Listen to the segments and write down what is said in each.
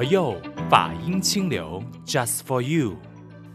佛佑法音清流，Just for you。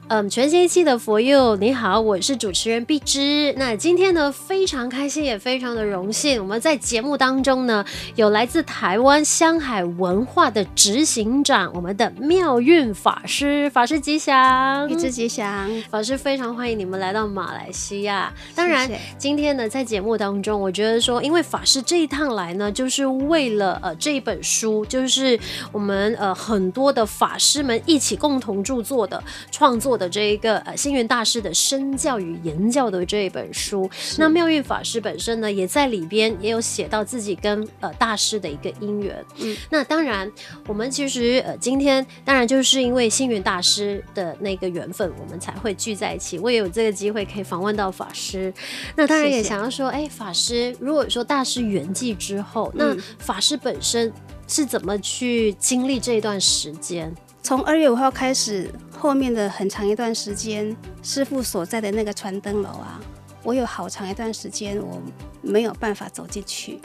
嗯，全新一期的佛佑，你好，我是主持人碧芝。那今天呢，非常开心，也非常的荣幸，我们在节目当中呢，有来自台湾香海文化的执行长，我们的妙韵法师，法师吉祥，一直吉祥。法师非常欢迎你们来到马来西亚。当然，谢谢今天呢，在节目当中，我觉得说，因为法师这一趟来呢，就是为了呃这一本书，就是我们呃很多的法师们一起共同著作的创作。的这一个呃星云大师的身教与言教的这一本书，那妙韵法师本身呢，也在里边也有写到自己跟呃大师的一个因缘。嗯，那当然我们其实呃今天当然就是因为星云大师的那个缘分，我们才会聚在一起。我也有这个机会可以访问到法师，那当然也想要说，哎，法师如果说大师圆寂之后，那法师本身是怎么去经历这一段时间？从二月五号开始，后面的很长一段时间，师傅所在的那个传灯楼啊，我有好长一段时间我没有办法走进去，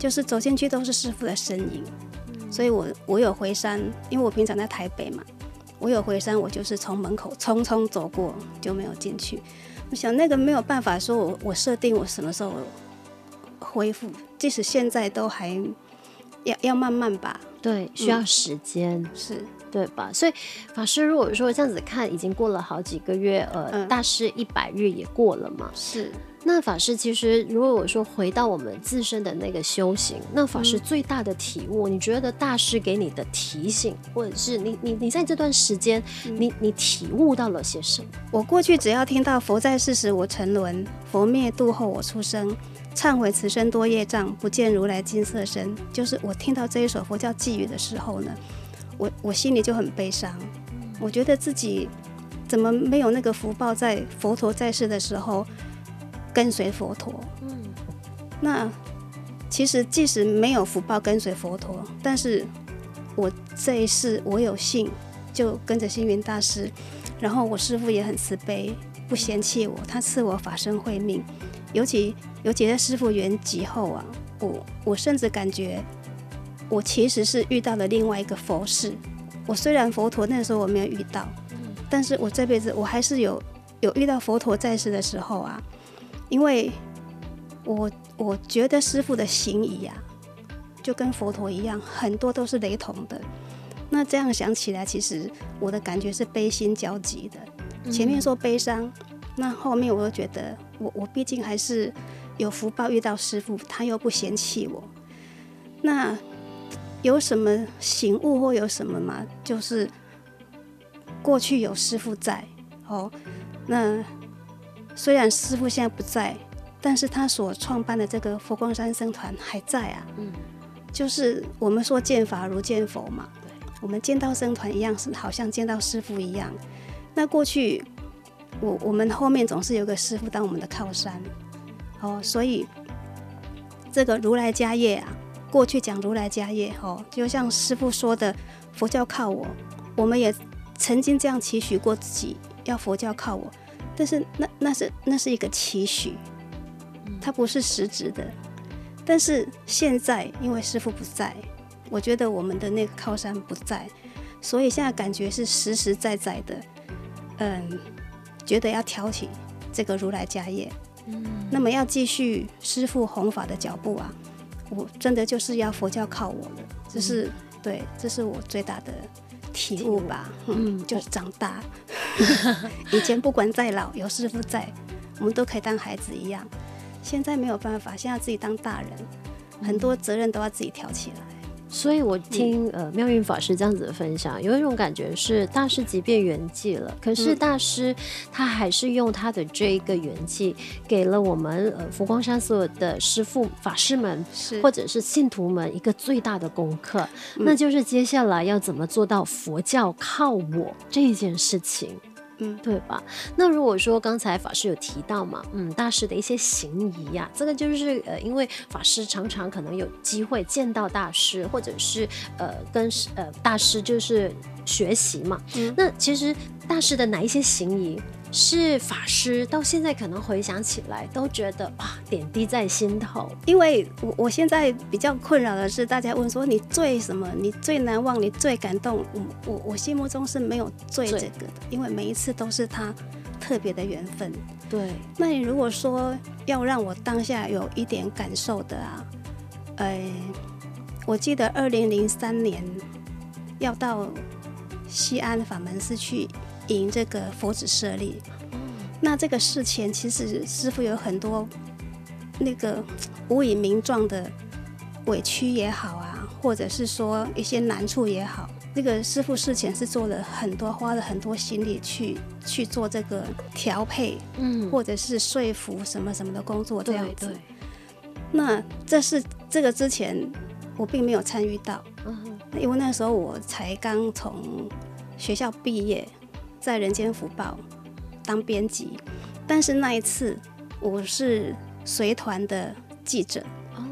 就是走进去都是师傅的身影，所以我我有回山，因为我平常在台北嘛，我有回山，我就是从门口匆匆走过就没有进去。我想那个没有办法说我我设定我什么时候恢复，即使现在都还要要慢慢吧，对，需要时间、嗯、是。对吧？所以法师如果说这样子看，已经过了好几个月，呃，嗯、大师一百日也过了嘛。是。那法师其实如果我说回到我们自身的那个修行，那法师最大的体悟，嗯、你觉得大师给你的提醒，或者是你你你在这段时间，嗯、你你体悟到了些什么？我过去只要听到佛在世时我沉沦，佛灭度后我出生，忏悔此生多业障，不见如来金色身，就是我听到这一首佛教寄语的时候呢。我我心里就很悲伤，我觉得自己怎么没有那个福报，在佛陀在世的时候跟随佛陀。嗯，那其实即使没有福报跟随佛陀，但是我这一世我有幸就跟着星云大师，然后我师父也很慈悲，不嫌弃我，他赐我法身慧命。尤其尤其在师父圆寂后啊，我我甚至感觉。我其实是遇到了另外一个佛事。我虽然佛陀那时候我没有遇到，但是我这辈子我还是有有遇到佛陀在世的时候啊。因为我我觉得师傅的行仪啊，就跟佛陀一样，很多都是雷同的。那这样想起来，其实我的感觉是悲心交集的。前面说悲伤，那后面我又觉得我我毕竟还是有福报遇到师傅，他又不嫌弃我。那。有什么醒悟或有什么嘛？就是过去有师傅在哦，那虽然师傅现在不在，但是他所创办的这个佛光山僧团还在啊。嗯，就是我们说见法如见佛嘛，对，我们见到僧团一样，是好像见到师傅一样。那过去我我们后面总是有个师傅当我们的靠山哦，所以这个如来家业啊。过去讲如来家业，哦，就像师父说的，佛教靠我，我们也曾经这样期许过自己，要佛教靠我，但是那那是那是一个期许，它不是实质的。但是现在因为师父不在，我觉得我们的那个靠山不在，所以现在感觉是实实在在的，嗯，觉得要挑起这个如来家业，嗯，那么要继续师父弘法的脚步啊。我真的就是要佛教靠我了，这是、嗯、对，这是我最大的体悟吧。嗯，嗯，就是长大，以前不管再老，有师傅在，我们都可以当孩子一样。现在没有办法，现在自己当大人，很多责任都要自己挑起来。所以，我听呃妙韵法师这样子的分享，有一种感觉是，大师即便圆寂了，可是大师他还是用他的这一个圆寂，给了我们呃佛光山所有的师父法师们，是。或者是信徒们一个最大的功课，那就是接下来要怎么做到佛教靠我这一件事情。嗯，对吧？那如果说刚才法师有提到嘛，嗯，大师的一些行仪呀，这个就是呃，因为法师常常可能有机会见到大师，或者是呃跟呃大师就是学习嘛。嗯，那其实大师的哪一些行仪是法师，到现在可能回想起来都觉得哇，点滴在心头。因为我我现在比较困扰的是，大家问说你最什么？你最难忘？你最感动？我我我心目中是没有最这个的，因为每一次都是他特别的缘分。对，那你如果说要让我当下有一点感受的啊，呃，我记得二零零三年要到西安法门寺去。迎这个佛子舍利，那这个事前其实师傅有很多那个无以名状的委屈也好啊，或者是说一些难处也好，这个师傅事前是做了很多，花了很多心力去去做这个调配，嗯，或者是说服什么什么的工作这样子。对对。那这是这个之前我并没有参与到，嗯，因为那时候我才刚从学校毕业。在人间福报当编辑，但是那一次我是随团的记者哦。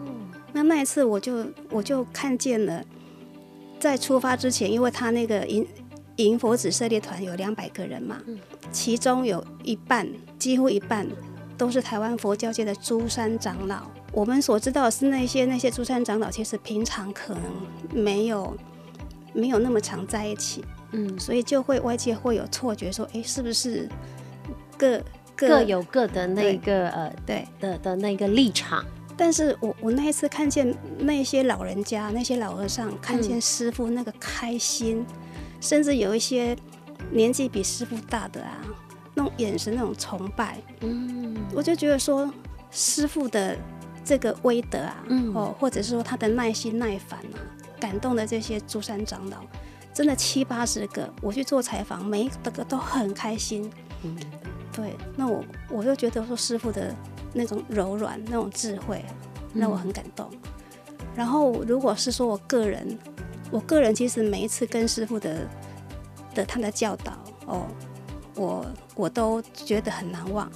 那那一次我就我就看见了，在出发之前，因为他那个银银佛子涉猎团有两百个人嘛，其中有一半几乎一半都是台湾佛教界的诸山长老。我们所知道的是那些那些诸山长老，其实平常可能没有没有那么常在一起。嗯，所以就会外界会有错觉，说，哎，是不是各各，各有各的那个呃，对的的那个立场？但是我我那一次看见那些老人家、那些老和尚，看见师傅那个开心，嗯、甚至有一些年纪比师傅大的啊，那种眼神、那种崇拜，嗯，我就觉得说，师傅的这个威德啊，嗯、哦，或者是说他的耐心耐烦啊，感动的这些诸山长老。真的七八十个，我去做采访，每一个都很开心。嗯，对，那我我就觉得说师傅的那种柔软、那种智慧，让我很感动。嗯。然后，如果是说我个人，我个人其实每一次跟师傅的的他的教导哦，我我都觉得很难忘。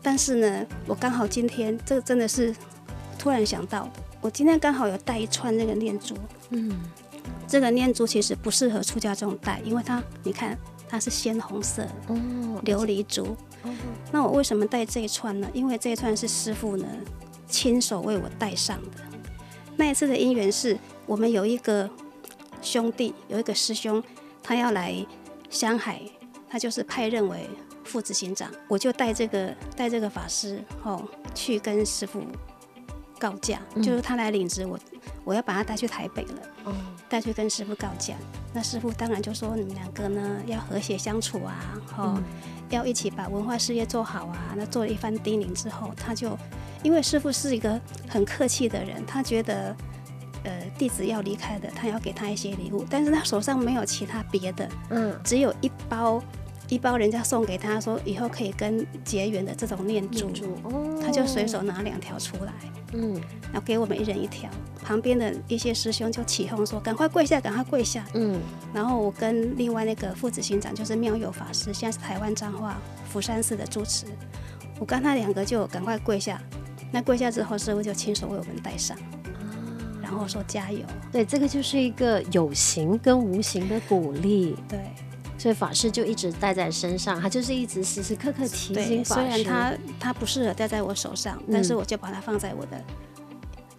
但是呢，我刚好今天这个真的是突然想到，我今天刚好有带一串那个念珠，嗯。这个念珠其实不适合出家众戴，因为它，你看它是鲜红色哦，琉璃珠。哦。那我为什么戴这一串呢？因为这一串是师傅呢亲手为我戴上的。那一次的因缘是我们有一个兄弟，有一个师兄，他要来香海，他就是派任为副执行长，我就带这个带这个法师哦去跟师父告假，嗯、就是他来领职，我我要把他带去台北了。哦。带去跟师傅告假，那师傅当然就说你们两个呢要和谐相处啊，哦、嗯，要一起把文化事业做好啊。那做了一番叮咛之后，他就因为师傅是一个很客气的人，他觉得呃弟子要离开的，他要给他一些礼物，但是他手上没有其他别的，嗯，只有一包一包人家送给他说以后可以跟结缘的这种念珠，哦、他就随手拿两条出来，嗯，然后给我们一人一条。旁边的一些师兄就起哄说：“赶快跪下，赶快跪下！”嗯，然后我跟另外那个父子行长，就是妙有法师，现在是台湾彰化福山寺的住持，我跟他两个就赶快跪下。那跪下之后，师傅就亲手为我们戴上，然后说加油。对，这个就是一个有形跟无形的鼓励。对，所以法师就一直戴在身上，他就是一直时时刻刻提醒法师。虽然他他不适合戴在我手上，但是我就把它放在我的。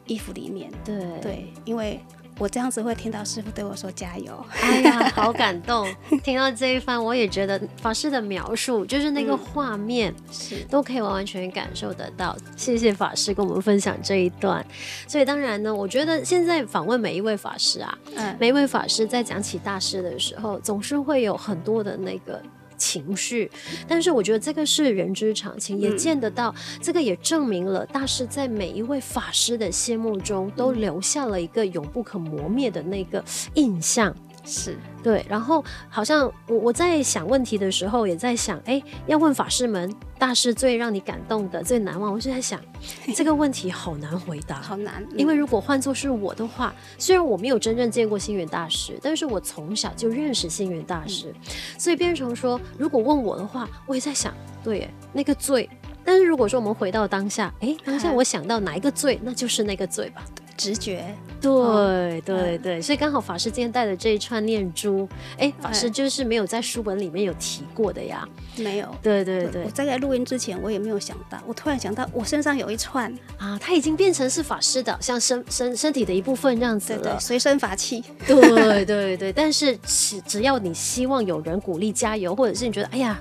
衣服里面，对对，因为我这样子会听到师傅对我说加油，哎呀，好感动！听到这一番，我也觉得法师的描述，就是那个画面，嗯、是都可以完完全全感受得到。谢谢法师跟我们分享这一段。所以当然呢，我觉得现在访问每一位法师啊，嗯，每一位法师在讲起大师的时候，总是会有很多的那个。情绪，但是我觉得这个是人之常情，也见得到，嗯、这个也证明了大师在每一位法师的心目中都留下了一个永不可磨灭的那个印象。是对，然后好像我我在想问题的时候，也在想，哎，要问法师们，大师最让你感动的、最难忘，我就在想 这个问题好难回答，好难。因为如果换作是我的话，虽然我没有真正见过星云大师，但是我从小就认识星云大师，嗯、所以变成说，如果问我的话，我也在想，对，那个最。但是如果说我们回到当下，哎，当下我想到哪一个罪，那就是那个罪吧。直觉。对对对，所以刚好法师今天带的这一串念珠，哎，法师就是没有在书本里面有提过的呀。没有。对对对，我在在录音之前我也没有想到，我突然想到我身上有一串啊，它已经变成是法师的，像身身身体的一部分这样子了，对对，随身法器。对对对，但是只只要你希望有人鼓励加油，或者是你觉得哎呀。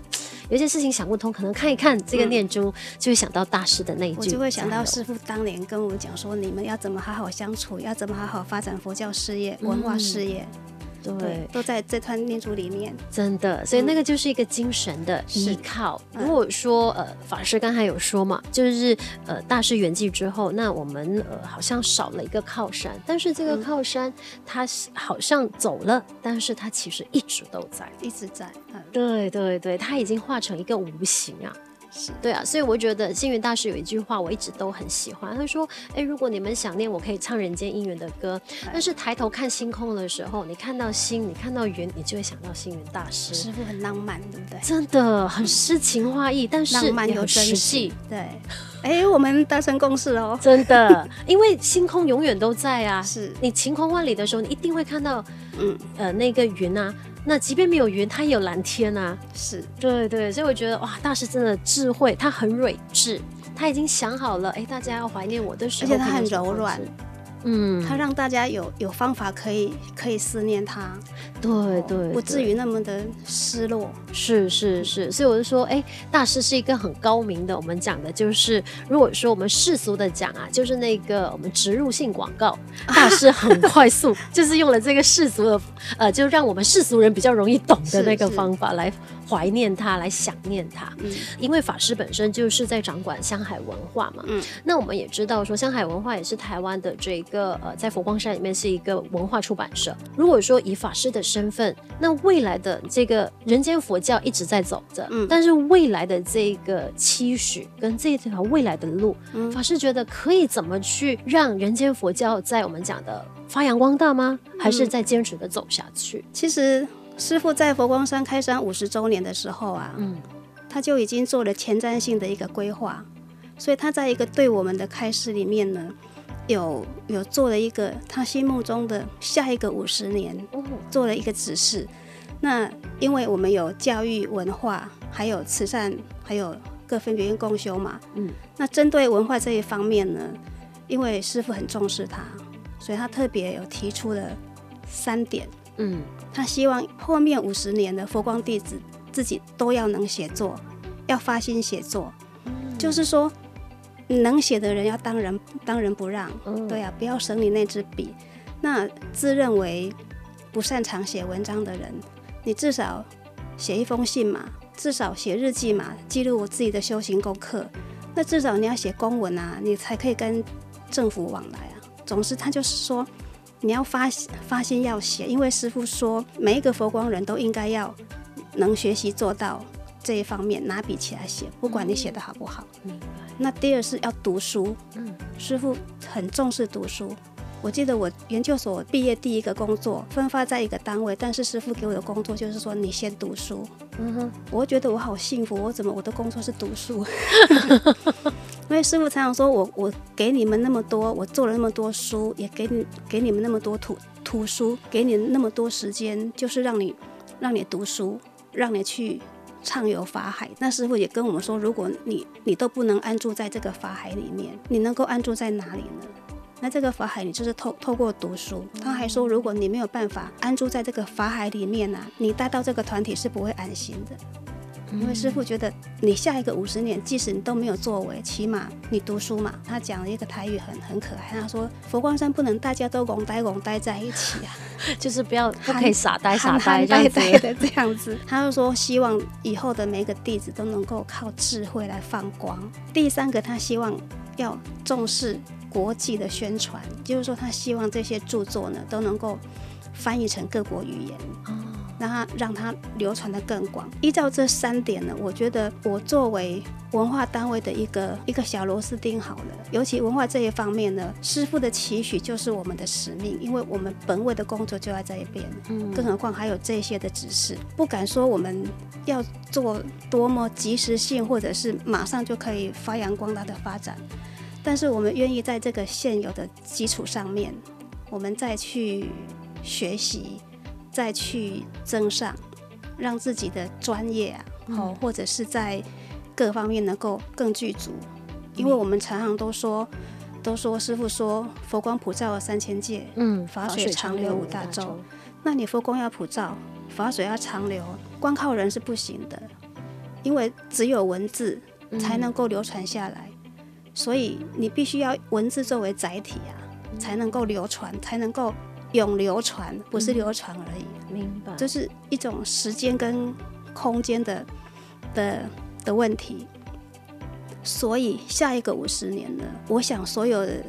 有些事情想不通，可能看一看这个念珠，嗯、就会想到大师的那一句，我就会想到师傅当年跟我们讲说，你们要怎么好好相处，要怎么好好发展佛教事业、文化事业。嗯对，对，都在这串念珠里面，真的，所以那个就是一个精神的依靠。嗯、如果说呃，法师刚才有说嘛，就是呃，大师圆寂之后，那我们呃好像少了一个靠山，但是这个靠山它好像走了，嗯、但是它其实一直都在，一直在。嗯、对对对，它已经化成一个无形啊。是对啊，所以我觉得星云大师有一句话，我一直都很喜欢。他说：“哎，如果你们想念，我可以唱人间姻缘的歌。但是抬头看星空的时候，你看到星，你看到云，你就会想到星云大师。师傅很浪漫，对不对？真的很诗情画意，但是浪漫又实际。对，哎，我们达成共识哦。真的，因为星空永远都在啊。是你晴空万里的时候，你一定会看到，嗯呃那个云啊。”那即便没有云，它也有蓝天啊！是对对，所以我觉得哇，大师真的智慧，他很睿智，他已经想好了，哎，大家要怀念我的时候，而且他很柔软。嗯，他让大家有有方法可以可以思念他，对对，对，不至于那么的失落。是是是，所以我就说，哎，大师是一个很高明的。我们讲的就是，如果说我们世俗的讲啊，就是那个我们植入性广告，大师很快速，就是用了这个世俗的，呃，就让我们世俗人比较容易懂的那个方法来。怀念他，来想念他，嗯，因为法师本身就是在掌管香海文化嘛，嗯，那我们也知道说香海文化也是台湾的这个呃，在佛光山里面是一个文化出版社。如果说以法师的身份，那未来的这个人间佛教一直在走着，嗯，但是未来的这个期许跟这条未来的路，嗯，法师觉得可以怎么去让人间佛教在我们讲的发扬光大吗？还是在坚持的走下去？嗯，其实。师傅在佛光山开山五十周年的时候啊，嗯，他就已经做了前瞻性的一个规划，所以他在一个对我们的开示里面呢，有有做了一个他心目中的下一个五十年，做了一个指示。那因为我们有教育、文化，还有慈善，还有各分别共修嘛，嗯，那针对文化这一方面呢，因为师傅很重视他，所以他特别有提出了三点。嗯，他希望后面五十年的佛光弟子自己都要能写作，要发心写作，嗯、就是说能写的人要当仁当仁不让，嗯、对啊，不要省你那支笔。那自认为不擅长写文章的人，你至少写一封信嘛，至少写日记嘛，记录我自己的修行功课。那至少你要写公文啊，你才可以跟政府往来啊。总之，他就是说。你要发发心要写，因为师傅说每一个佛光人都应该要能学习做到这一方面，拿笔起来写，不管你写的好不好。嗯，那第二是要读书。嗯，师傅很重视读书。我记得我研究所毕业第一个工作分发在一个单位，但是师傅给我的工作就是说你先读书。嗯哼，我觉得我好幸福，我怎么我的工作是读书？因为师傅常常说我我给你们那么多，我做了那么多书，也给你给你们那么多图图书，给你那么多时间，就是让你让你读书，让你去畅游法海。那师傅也跟我们说，如果你你都不能安住在这个法海里面，你能够安住在哪里呢？那这个法海，你就是透透过读书。他还说，如果你没有办法安住在这个法海里面呢、啊，你带到这个团体是不会安心的。因为师傅觉得，你下一个五十年，即使你都没有作为，起码你读书嘛。他讲了一个台语很很可爱，他说佛光山不能大家都拱呆拱呆在一起啊，就是不要不可以傻呆傻呆呆呆的这样子。他就说，希望以后的每个弟子都能够靠智慧来放光。第三个，他希望要重视。国际的宣传，就是说，他希望这些著作呢都能够翻译成各国语言，让他让它流传的更广。依照这三点呢，我觉得我作为文化单位的一个一个小螺丝钉好了。尤其文化这一方面呢，师傅的期许就是我们的使命，因为我们本位的工作就在这一边。嗯，更何况还有这些的指示，不敢说我们要做多么及时性，或者是马上就可以发扬光大的发展。但是我们愿意在这个现有的基础上面，我们再去学习，再去增上，让自己的专业啊，哦，或者是在各方面能够更具足。因为我们常常都说，都说师傅说佛光普照三千界，嗯，法水长流五大洲。那你佛光要普照，法水要长流，光靠人是不行的，因为只有文字才能够流传下来。所以你必须要文字作为载体啊，才能够流传，才能够永流传，不是流传而已。嗯，明白，就是一种时间跟空间的的的问题。所以下一个五十年呢，我想所有的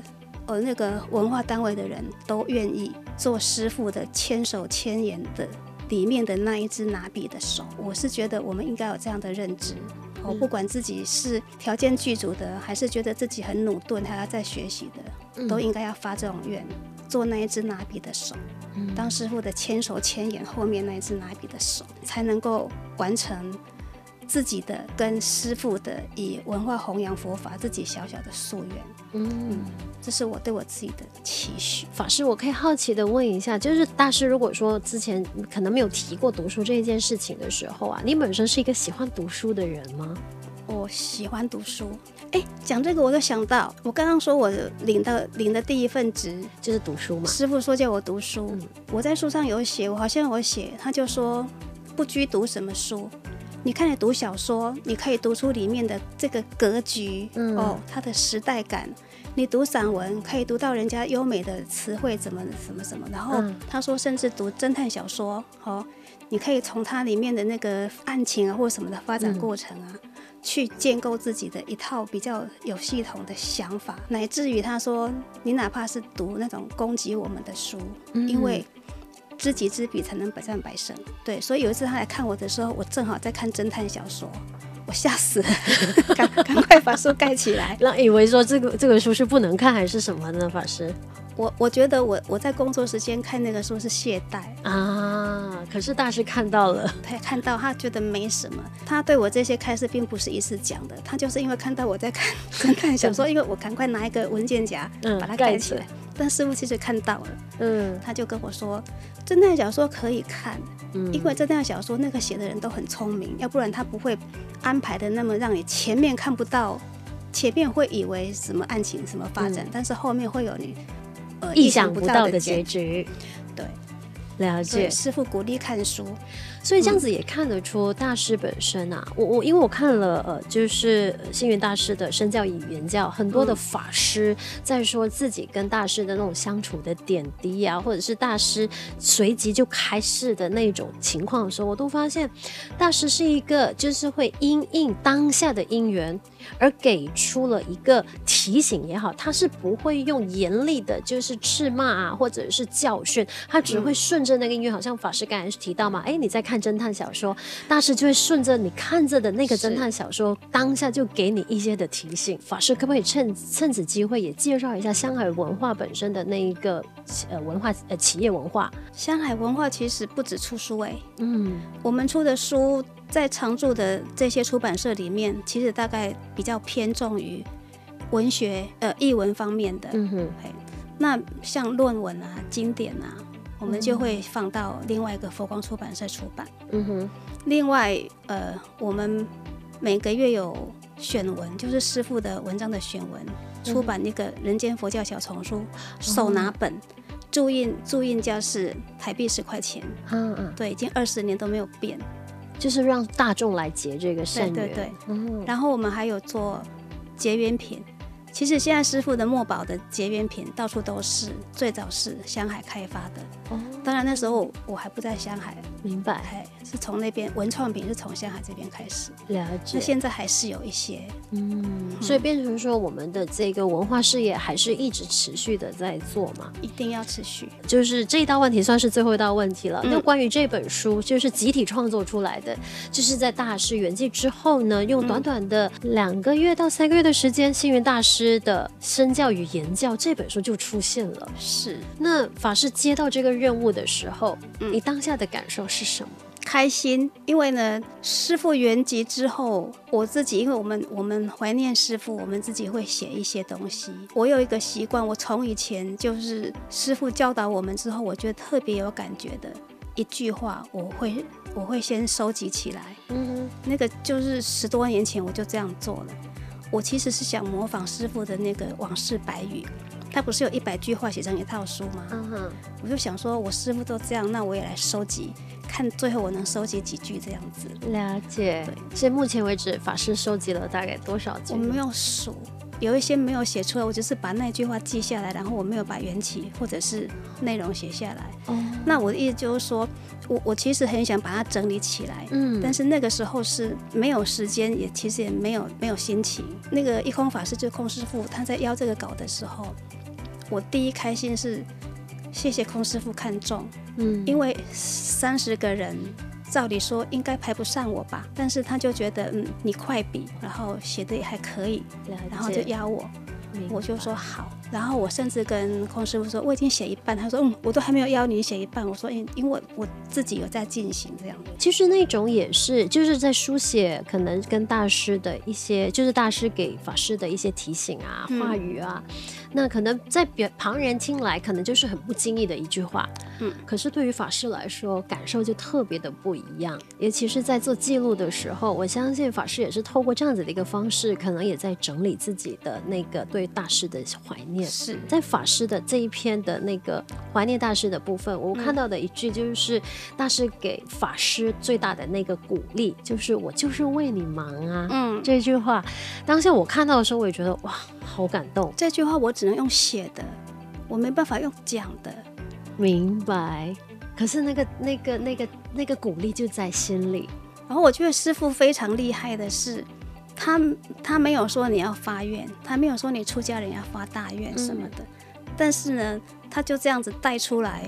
呃那个文化单位的人都愿意做师傅的千手千眼的里面的那一只拿笔的手。我是觉得我们应该有这样的认知。我不管自己是条件具足的，还是觉得自己很努顿还要在学习的，都应该要发这种愿，做那一只拿笔的手，当师傅的千手千眼后面那一只拿笔的手，才能够完成自己的跟师傅的以文化弘扬佛法自己小小的夙愿。嗯，这是我对我自己的期许。法师，我可以好奇的问一下，就是大师如果说之前可能没有提过读书这一件事情的时候啊，你本身是一个喜欢读书的人吗？我喜欢读书。哎，讲这个我就想到，我刚刚说我领的领的第一份职就是读书嘛。师傅说叫我读书，嗯、我在书上有写，我好像有写，他就说不拘读什么书。你看，你读小说，你可以读出里面的这个格局，嗯、哦，它的时代感。你读散文，可以读到人家优美的词汇，怎么什么什么。然后他说，甚至读侦探小说，哦，你可以从它里面的那个案情啊，或什么的发展过程啊，嗯、去建构自己的一套比较有系统的想法，乃至于他说，你哪怕是读那种攻击我们的书，嗯、因为。知己知彼，才能百战百胜。对，所以有一次他来看我的时候，我正好在看侦探小说，我吓死了，赶赶快把书盖起来。那以为说这个这个书是不能看还是什么呢？法师，我我觉得我我在工作时间看那个书是懈怠啊。可是大师看到了，他看到他觉得没什么。他对我这些开示并不是一次讲的，他就是因为看到我在看 侦探小说，因为我赶快拿一个文件夹嗯把它盖起来。嗯但师傅其实看到了，嗯，他就跟我说，侦探小说可以看，嗯，因为侦探小说那个写的人都很聪明，要不然他不会安排的那么让你前面看不到，前面会以为什么案情什么发展，嗯，但是后面会有你呃意想不到的结局，对，了解。师傅鼓励看书。所以这样子也看得出大师本身啊，我我因为我看了呃，就是星云大师的《身教与言教》，很多的法师在说自己跟大师的那种相处的点滴啊，或者是大师随即就开示的那种情况的时候，我都发现大师是一个就是会因应当下的因缘而给出了一个提醒也好，他是不会用严厉的，就是斥骂啊，或者是教训，他只会顺着那个因缘，好像法师刚才提到嘛，哎，你在看。看侦探小说，大师就会顺着你看着的那个侦探小说，当下就给你一些的提醒。法师可不可以趁趁此机会也介绍一下香海文化本身的那一个呃文化呃企业文化？香海文化其实不止出书哎，嗯，我们出的书在常驻的这些出版社里面，其实大概比较偏重于文学呃译文方面的，嗯哼，那像论文啊、经典啊。我们就会放到另外一个佛光出版社出版。嗯哼。另外，呃，我们每个月有选文，就是师傅的文章的选文，出版那个《人间佛教小丛书》，手拿本，注印注印价是台币十块钱。嗯嗯。对，已经二十年都没有变，就是让大众来结这个善缘。对对对。嗯。然后我们还有做结缘品。其实现在师傅的墨宝的结缘品到处都是，最早是香海开发的。哦，当然那时候我还不在香海。明白，是从那边文创品是从香海这边开始。了解。那现在还是有一些，嗯，所以变成说我们的这个文化事业还是一直持续的在做嘛？一定要持续。就是这一道问题算是最后一道问题了。那、嗯、关于这本书，就是集体创作出来的，就是在大师圆寂之后呢，用短短的两个月到三个月的时间，星云大师。师的身教与言教这本书就出现了。是，那法师接到这个任务的时候，嗯、你当下的感受是什么？开心，因为呢，师傅圆寂之后，我自己因为我们我们怀念师傅，我们自己会写一些东西。我有一个习惯，我从以前就是师傅教导我们之后，我觉得特别有感觉的一句话，我会我会先收集起来。嗯哼，那个就是十多年前我就这样做了。我其实是想模仿师傅的那个往事白语。他不是有一百句话写成一套书吗？嗯哼，我就想说，我师傅都这样，那我也来收集，看最后我能收集几句这样子。了解。对，所以目前为止，法师收集了大概多少句？我没有数，有一些没有写出来，我只是把那句话记下来，然后我没有把缘起或者是内容写下来。哦。那我的意思就是说，我我其实很想把它整理起来，嗯，但是那个时候是没有时间，也其实也没有没有心情。那个一空法师就空师傅，他在邀这个稿的时候。我第一开心是谢谢空师傅看中，嗯，因为三十个人，照理说应该排不上我吧，但是他就觉得嗯，你快笔，然后写的也还可以，然后就邀我，我就说好。然后我甚至跟空师傅说，我已经写一半。他说，嗯，我都还没有邀你写一半。我说，因因为我自己有在进行这样。其实那种也是，就是在书写，可能跟大师的一些，就是大师给法师的一些提醒啊、话语啊。嗯、那可能在别旁人听来，可能就是很不经意的一句话。嗯。可是对于法师来说，感受就特别的不一样。尤其是在做记录的时候，我相信法师也是透过这样子的一个方式，可能也在整理自己的那个对大师的怀念。是在法师的这一篇的那个怀念大师的部分，我看到的一句就是大师给法师最大的那个鼓励，就是我就是为你忙啊。嗯，这句话当下我看到的时候，我也觉得哇，好感动。这句话我只能用写的，我没办法用讲的。明白。可是那个那个那个那个鼓励就在心里。然后我觉得师傅非常厉害的是。他他没有说你要发愿，他没有说你出家人要发大愿什么的，嗯、但是呢，他就这样子带出来，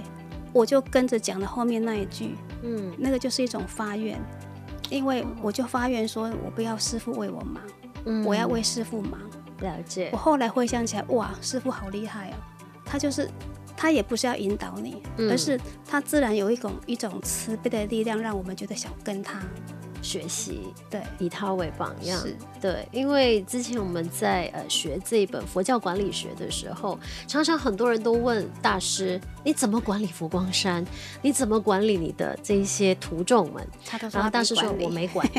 我就跟着讲了后面那一句，嗯，那个就是一种发愿，因为我就发愿说，我不要师傅为我忙，嗯，我要为师傅忙。了解。我后来回想起来，哇，师傅好厉害哦，他就是他也不是要引导你，嗯、而是他自然有一种一种慈悲的力量，让我们觉得想跟他。学习，对，以他为榜样，对，因为之前我们在呃学这一本佛教管理学的时候，常常很多人都问大师，你怎么管理佛光山？你怎么管理你的这些徒众们？然后大师说我没管。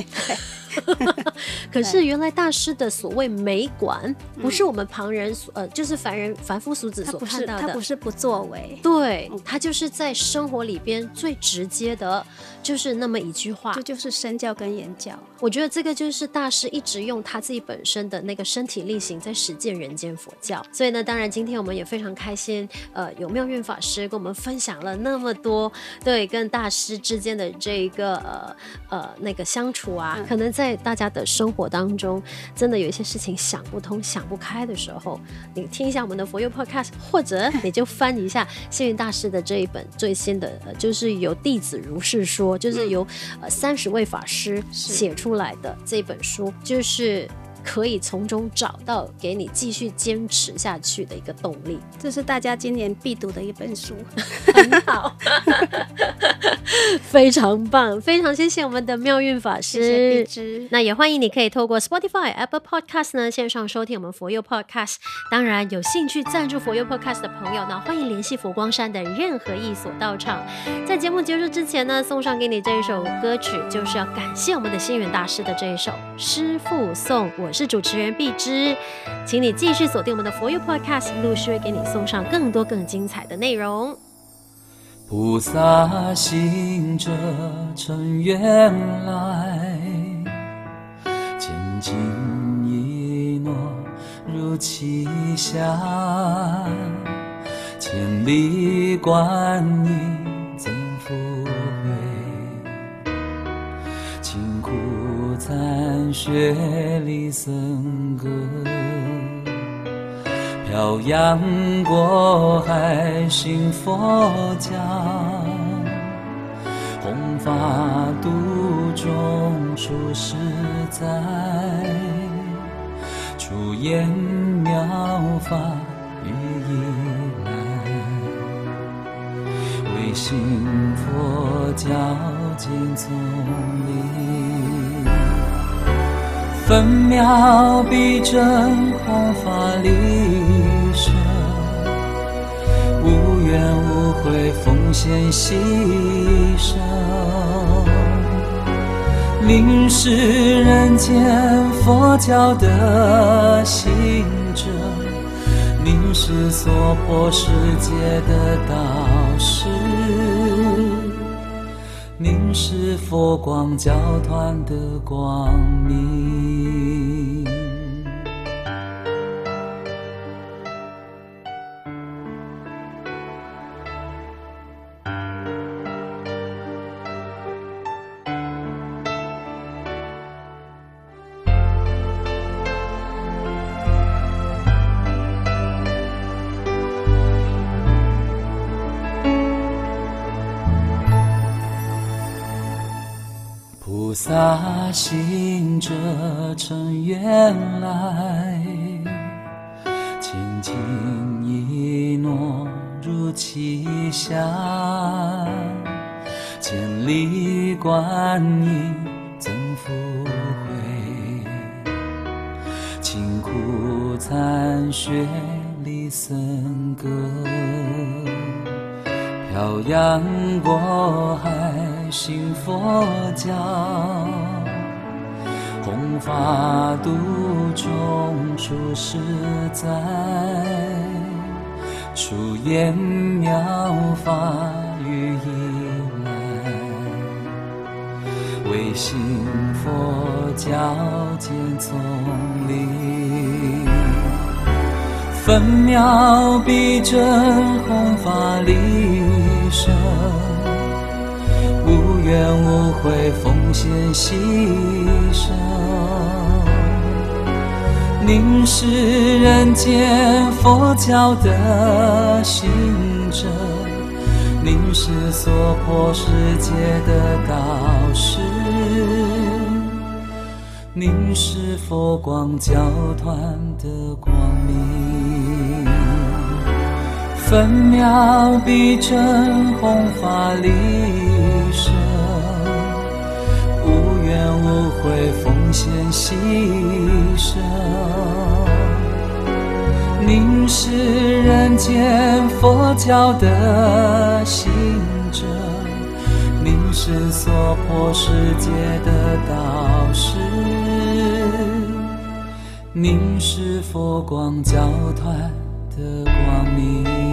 可是原来大师的所谓没管，不是我们旁人所呃，就是凡人凡夫俗子所看到的，他不是不作为，对，他就是在生活里边最直接的，就是那么一句话，这就是身教跟言教。我觉得这个就是大师一直用他自己本身的那个身体力行在实践人间佛教。所以呢，当然今天我们也非常开心，呃，有妙运法师跟我们分享了那么多对跟大师之间的这一个呃呃那个相处啊，可能在。在大家的生活当中，真的有一些事情想不通、想不开的时候，你听一下我们的佛佑 Podcast，或者你就翻一下 幸运大师的这一本最新的，呃，就是由弟子如是说，就是由呃三十位法师写出来的这本书，就是。可以从中找到给你继续坚持下去的一个动力，这是大家今年必读的一本书，很好，非常棒，非常谢谢我们的妙运法师。谢谢那也欢迎你可以透过 Spotify、Apple Podcast 呢线上收听我们佛佑 Podcast。当然，有兴趣赞助佛佑 Podcast 的朋友呢，欢迎联系佛光山的任何一所道场。在节目结束之前呢，送上给你这一首歌曲，就是要感谢我们的星云大师的这一首《师父送》。我。是主持人碧芝，请你继续锁定我们的佛佑 Podcast，陆续会给你送上更多更精彩的内容。菩萨行者乘愿来，千金一诺入其下，千里观音增福慧，勤苦在参学。僧歌，漂洋过海行佛教，弘法度众数十载，出言妙法语以来，为信佛教。见丛林，分秒必争弘法利生，无怨无悔奉献牺牲，凝视人间佛教的行者，凝视娑婆世界的导师。凝视佛光教团的光明。洒心折尘缘来，轻轻一诺如其下，千里观音。法度众数实在，出言妙法予以来，为信佛教见丛林，分秒必争弘法利生。无怨无悔奉献牺牲，您是人间佛教的行者，您是娑婆世界的导师，您是佛光教团的光明，分秒必争弘法利。先牺牲，凝视人间佛教的行者，凝视娑婆世界的导师，凝视佛光教团的光明。